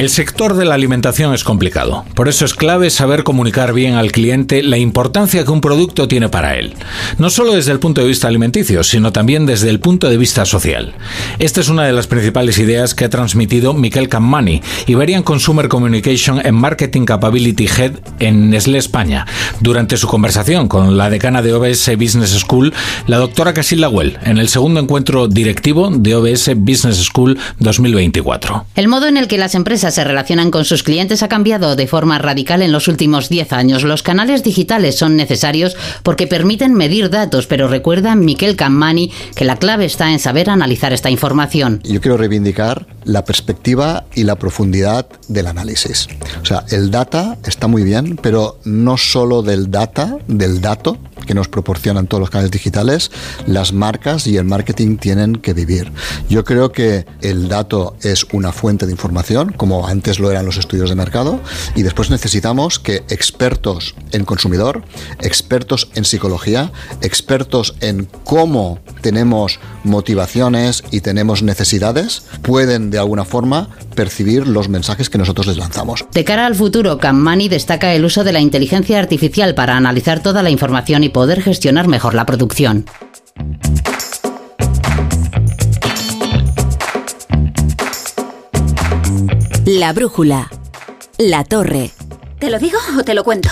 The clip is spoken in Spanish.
El sector de la alimentación es complicado, por eso es clave saber comunicar bien al cliente la importancia que un producto tiene para él, no solo desde el punto de vista alimenticio, sino también desde el punto de vista social. Esta es una de las principales ideas que ha transmitido Miquel Cammani, Iberian Consumer Communication and Marketing Capability Head en Nestlé España, durante su conversación con la decana de OBS Business School, la doctora Casilda Well, en el segundo encuentro directivo de OBS Business School 2024. El modo en el que las empresas se relacionan con sus clientes ha cambiado de forma radical en los últimos 10 años. Los canales digitales son necesarios porque permiten medir datos, pero recuerda Miquel Cammani que la clave está en saber analizar esta información. Yo quiero reivindicar la perspectiva y la profundidad del análisis. O sea, el data está muy bien, pero no solo del data, del dato que nos proporcionan todos los canales digitales, las marcas y el marketing tienen que vivir. Yo creo que el dato es una fuente de información, como antes lo eran los estudios de mercado, y después necesitamos que expertos en consumidor, expertos en psicología, expertos en cómo tenemos motivaciones y tenemos necesidades, pueden de alguna forma percibir los mensajes que nosotros les lanzamos. De cara al futuro, Cammani destaca el uso de la inteligencia artificial para analizar toda la información y poder gestionar mejor la producción. La brújula. La torre. ¿Te lo digo o te lo cuento?